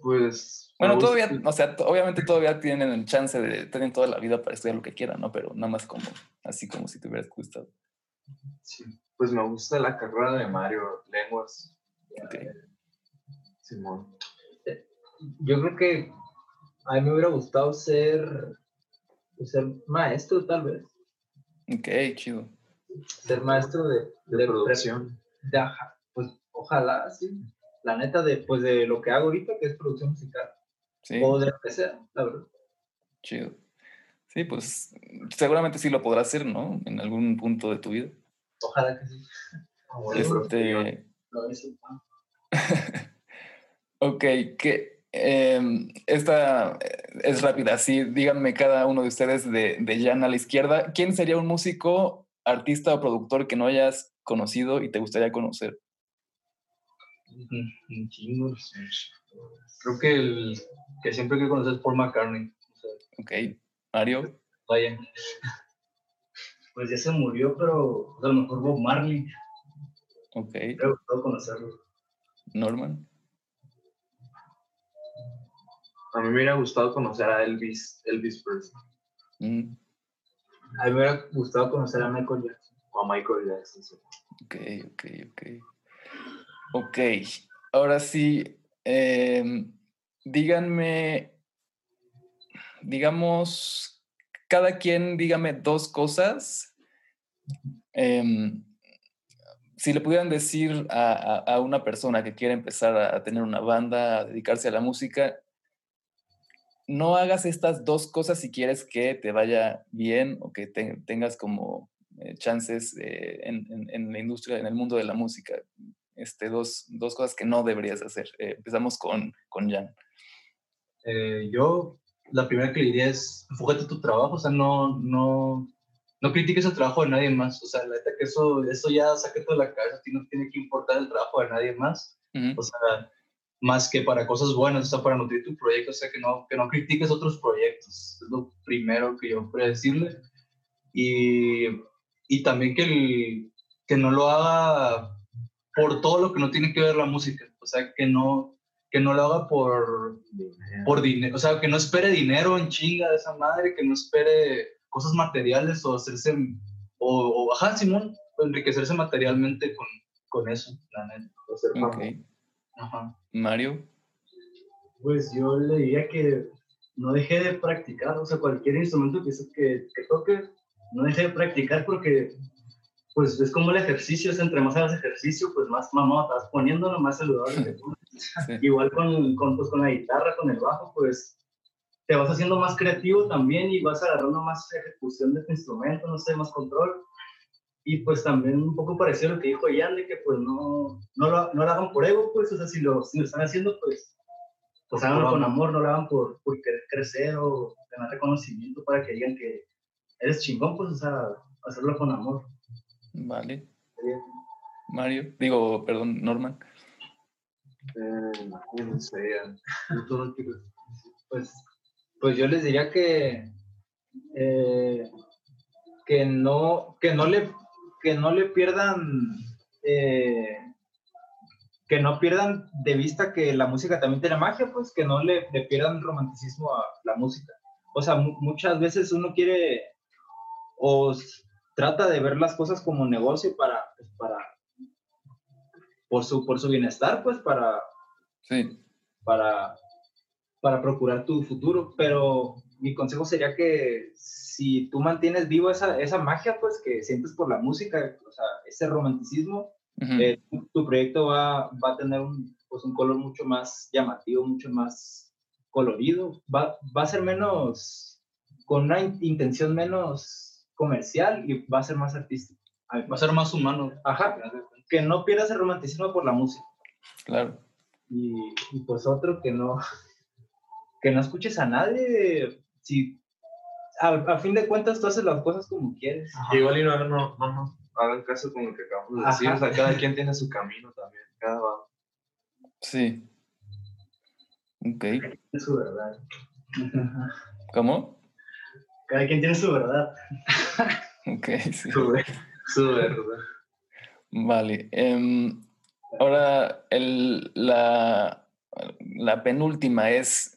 Pues. Bueno, todavía, o sea, to- obviamente todavía tienen el chance de, tienen toda la vida para estudiar lo que quieran, ¿no? Pero nada más como, así como si te hubieras gustado. sí, Pues me gusta la carrera de Mario, lenguas. Ok. Simón. Yo creo que a mí me hubiera gustado ser, pues, ser maestro, tal vez. Ok, chido. Ser maestro de, De producción. de- pues ojalá, sí. La neta, de, pues, de lo que hago ahorita, que es producción musical. Sí, O de lo que sea, la verdad. chido. Sí, pues seguramente sí lo podrás hacer, ¿no? En algún punto de tu vida. Ojalá que sí. Este, (laughs) ok, que em, esta eh, es rápida. Sí, díganme cada uno de ustedes de, de Jan a la izquierda. ¿Quién sería un músico, artista o productor que no hayas conocido y te gustaría conocer? Un chingo. Creo que el que siempre que conoces es Paul McCartney. O sea, Ok, Mario. vaya. (laughs) pues ya se murió, pero a lo mejor Bob Marley. Ok. Me hubiera gustado conocerlo. Norman. A mí me hubiera gustado conocer a Elvis, Elvis Presley Mm, A mí me hubiera gustado conocer a Michael Jackson. o a Michael Jackson. sí. ok, ok, ok. Ok. Ahora sí, em, díganme, digamos, cada quien dígame dos cosas. Em, si le pudieran decir a, a- a una persona que quiere empezar a, tener una banda, a dedicarse a la música, no hagas estas dos cosas si quieres que te vaya bien o que te- tengas como eh, chances eh, en, en- en la industria, en el mundo de la música. Este, dos, dos cosas que no deberías hacer. Eh, empezamos con, con Jan. Eh, yo, la primera que le diría es, enfócate en tu trabajo, o sea, no, no, no critiques el trabajo de nadie más, o sea, la neta que eso, eso ya sáquete de la cabeza, a ti no tiene que importar el trabajo de nadie más, o sea, más que para cosas buenas, o sea, para nutrir tu proyecto, o sea, que no, que no critiques otros proyectos, es lo primero que yo podría decirle, y, y también que, el, que no lo haga por todo lo que no tiene que ver la música, o sea, que no, que no lo haga por, por dinero, o sea, que no espere dinero en chinga de esa madre, que no espere cosas materiales o hacerse, o, o ajá, Simón, enriquecerse materialmente con, con eso, la neta. O ser ok. famoso. Ajá. Mario. Pues yo le diría que no deje de practicar, o sea, cualquier instrumento que, que, que toque, no deje de practicar porque pues es como el ejercicio, es entre más hagas ejercicio, pues más mamado poniendo, no más saludable. (laughs) Sí. Igual con, con, pues, con la guitarra, con el bajo, pues te vas haciendo más creativo también y vas agarrando más ejecución de tu instrumento, no sé, más control. Y pues también un poco parecido a lo que dijo Jan, de que pues no, no, lo, no lo hagan por ego, pues, o sea, si lo, si lo están haciendo, pues, pues háganlo con amor, no lo hagan por, por querer crecer o ganar reconocimiento para que digan que eres chingón, pues, o sea, hacerlo con amor. Vale. Mario. Digo, perdón, Norman. Eh, no sé, Pues, pues yo les diría que, eh, que, no, que, no le, que no le pierdan, eh, que no pierdan de vista que la música también tiene magia, pues que no le, le pierdan romanticismo a la música. O sea, mu- muchas veces uno quiere o trata de ver las cosas como negocio para, pues, para por su, por su bienestar, pues para, Sí. para, para procurar tu futuro, pero mi consejo sería que si tú mantienes vivo esa, esa magia, pues que sientes por la música, o sea, ese romanticismo, eh, tu, tu proyecto va, va a tener un, pues, un color mucho más llamativo, mucho más colorido, va, va a ser menos, con una in- intención menos comercial y va a ser más artístico. Va a ser más humano. Ajá, que no pierdas el romanticismo por la música. Claro. y, y, pues otro que no (laughs) que no escuches a nadie si al, a fin de cuentas tú haces las cosas como quieres Y igual y no, no, no, no hagan caso con lo que acabamos de decir. O sea, cada quien tiene su camino también. Cada va. Sí. Ok. Es su verdad. ¿Cómo? Cada quien tiene su verdad. Ok, sí. Su, su verdad. Vale. em, ahora, el, la, la penúltima es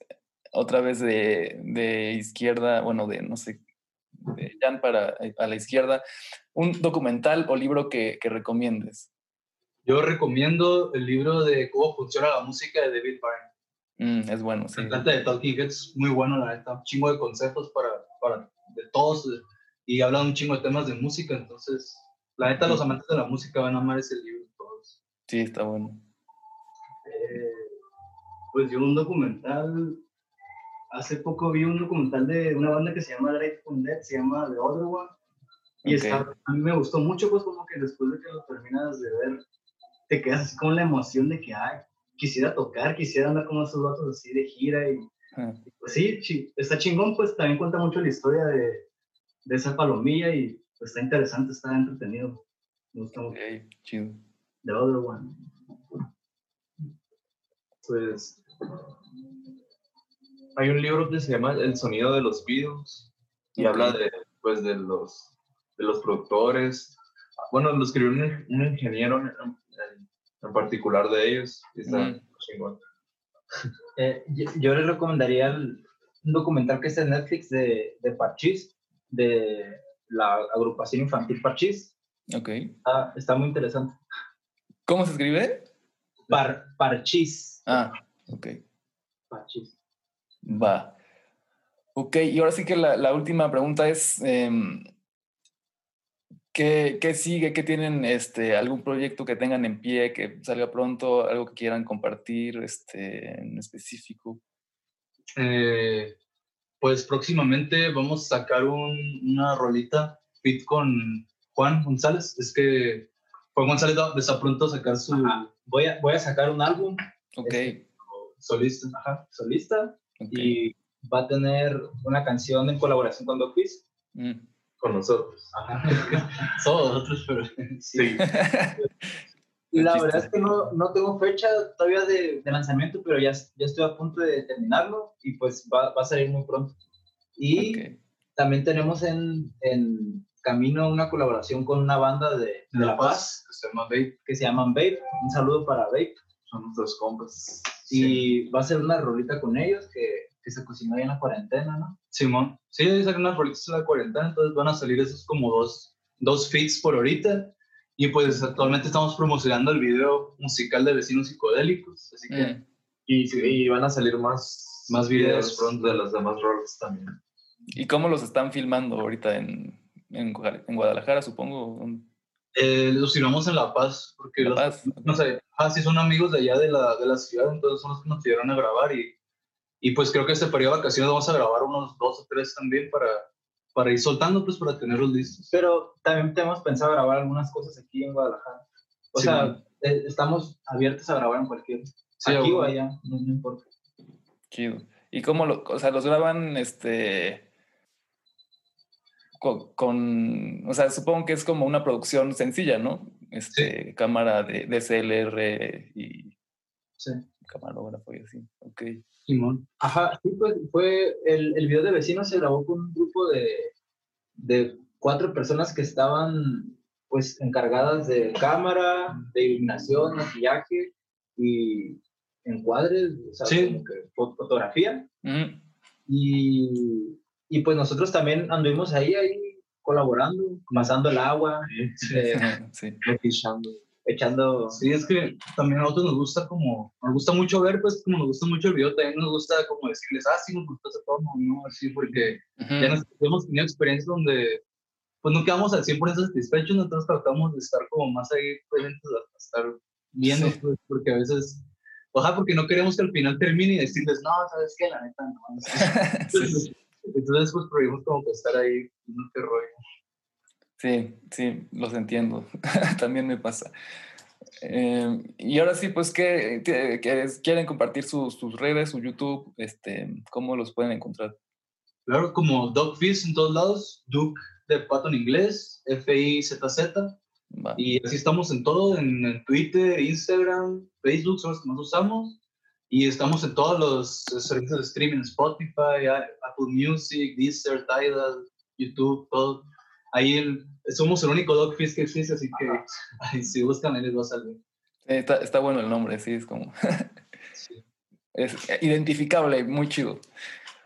otra vez de, de izquierda, bueno, de no sé, de Jan para a la izquierda. Un documental o libro que, que recomiendes. Yo recomiendo el libro de cómo funciona la música de David Byrne. Mm, es bueno, sí. Encanta de Talking Heads, muy bueno, la neta. Un chingo de consejos para, para de todos eh, y habla un chingo de temas de música. Entonces, la neta, los amantes de la música van a amar ese libro todos. Sí, está bueno. Eh, pues yo un documental, hace poco vi un documental de una banda que se llama Grateful Dead, se llama The Other One, y está- a mí me gustó mucho, pues como que después de que lo terminas de ver, te quedas así con la emoción de que, ay, quisiera tocar, quisiera andar con esos vatos así de gira, y Ah, pues sí, chi- está chingón, pues también cuenta mucho la historia de, de esa palomilla, y pues está interesante, está entretenido, me gusta mucho. The Other One. Pues hay un libro que se llama El sonido de los Beatles y habla de, pues, de los de los productores. Bueno, lo escribió un, un ingeniero en, en- en particular de ellos. y está Mm. chingón. (laughs) Eh, yo, yo les recomendaría el- un documental que está en Netflix de, de Parchís, de la agrupación infantil Parchís. Ok. Está, está muy interesante. ¿Cómo se escribe? Par, Parchís. Ah, ok. Parchís. Va. Ok, y ahora sí que la, la última pregunta es, em, ¿qué, qué sigue? ¿Qué tienen? Este, ¿Algún proyecto que tengan en pie, que salga pronto? ¿Algo que quieran compartir este, en específico? Eh, pues próximamente vamos a sacar un- una rolita fit con Juan González. Es que Juan González va- está pronto a sacar su Ajá. Voy a, voy a sacar un álbum Ok, Este, solista. ajá, solista ok. y va a tener una canción en colaboración con Doc. Mm. Con nosotros. Somos (laughs) nosotros, pero Sí. (laughs) La Qué verdad es chiste. que no, no tengo fecha todavía de, de lanzamiento, pero ya, ya estoy a punto de terminarlo y pues va, va a salir muy pronto. Y Ok. también tenemos en, en camino una colaboración con una banda de, de La Paz que se llama Babe. que se llaman Babe. Un saludo para Babe. Son nuestros compas. Y va a ser una rolita con ellos que, que se cocinó ahí en la cuarentena, ¿no? Simón. Sí, sacan unas rolitas en la cuarentena, entonces van a salir esos como dos, dos feats por ahorita. Y pues actualmente estamos promocionando el video musical de Vecinos Psicodélicos, así que Mm. Y, y van a salir más, Más videos pronto de las demás roles también. ¿Y cómo los están filmando ahorita en, en Guadalajara, supongo? Eh, los filmamos en La Paz, porque La los- Paz, no sé, ah, sí son amigos de allá de la, de la ciudad, entonces son los que nos pidieron a grabar y, y pues creo que este periodo de vacaciones vamos a grabar unos dos o tres también para, para ir soltando, pues para tenerlos listos. Pero también tenemos pensado grabar algunas cosas aquí en Guadalajara. O Sí, sea, eh, estamos abiertos a grabar en cualquier. Sí, aquí o allá, no, no importa. Chido. ¿Y cómo lo, o sea, los graban, este, con, con- o sea, supongo que es como una producción sencilla, ¿no? Este, cámara de DSLR y Sí. camarógrafo y así. Ok. Simón. Ajá, sí, pues fue el, el video de vecinos se grabó con un grupo de, de cuatro personas que estaban pues encargadas de cámara, de iluminación, maquillaje y encuadres, o sea, Sí. como que fo- fotografía. Mm, Y, y pues nosotros también anduvimos ahí, ahí colaborando, pasando el agua, eh, (laughs) sí. Echando... Sí, es que también a nosotros nos gusta como, nos gusta mucho ver, pues como nos gusta mucho el video, también nos gusta como decirles, ah, sí, nos gustó ese tono, ¿no? Así, porque Ujú. ya nos, hemos tenido experiencias donde, pues no quedamos al 100% satisfechos, nosotros tratamos de estar como más ahí presentes, a, estar viendo, Sí. pues, porque a veces, ojalá, porque no queremos que al final termine y decirles, no, sabes qué, la neta, no. (laughs) Sí, Entonces, entonces pues, prohibimos como que estar ahí, no qué rollo. Sí, sí, los entiendo. (laughs) También me pasa. Eh, y ahora sí, pues, ¿qué, qué- quieren compartir sus, sus redes, su YouTube? Este, ¿Cómo los pueden encontrar? Claro, como Doc Fizz en todos lados, Duke de pato en inglés, F-I-Z-Z, Va. y así estamos en todo, en, en Twitter, Instagram, Facebook, son los que más usamos, y estamos en todos los servicios de streaming, Spotify, Apple Music, Deezer, Tidal, YouTube, todo. Ahí somos el único Doc Fizz que existe, así que ahí, (laughs) si buscan ahí les va a salir. Sí, está, está bueno el nombre, sí, es como... (laughs) es identificable, muy chido.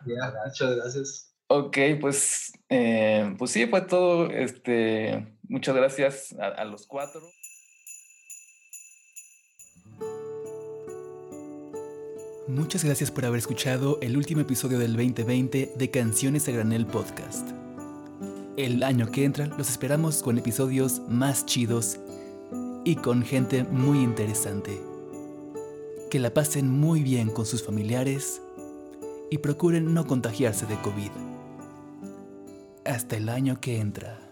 Ya, muchas gracias. Ok, pues, eh, pues sí, fue todo. Este, muchas gracias a, a los cuatro. Muchas gracias por haber escuchado el último episodio del 2020 de Canciones a Granel Podcast. El año que entra los esperamos con episodios más chidos y con gente muy interesante. Que la pasen muy bien con sus familiares y procuren no contagiarse de COVID. Hasta el año que entra.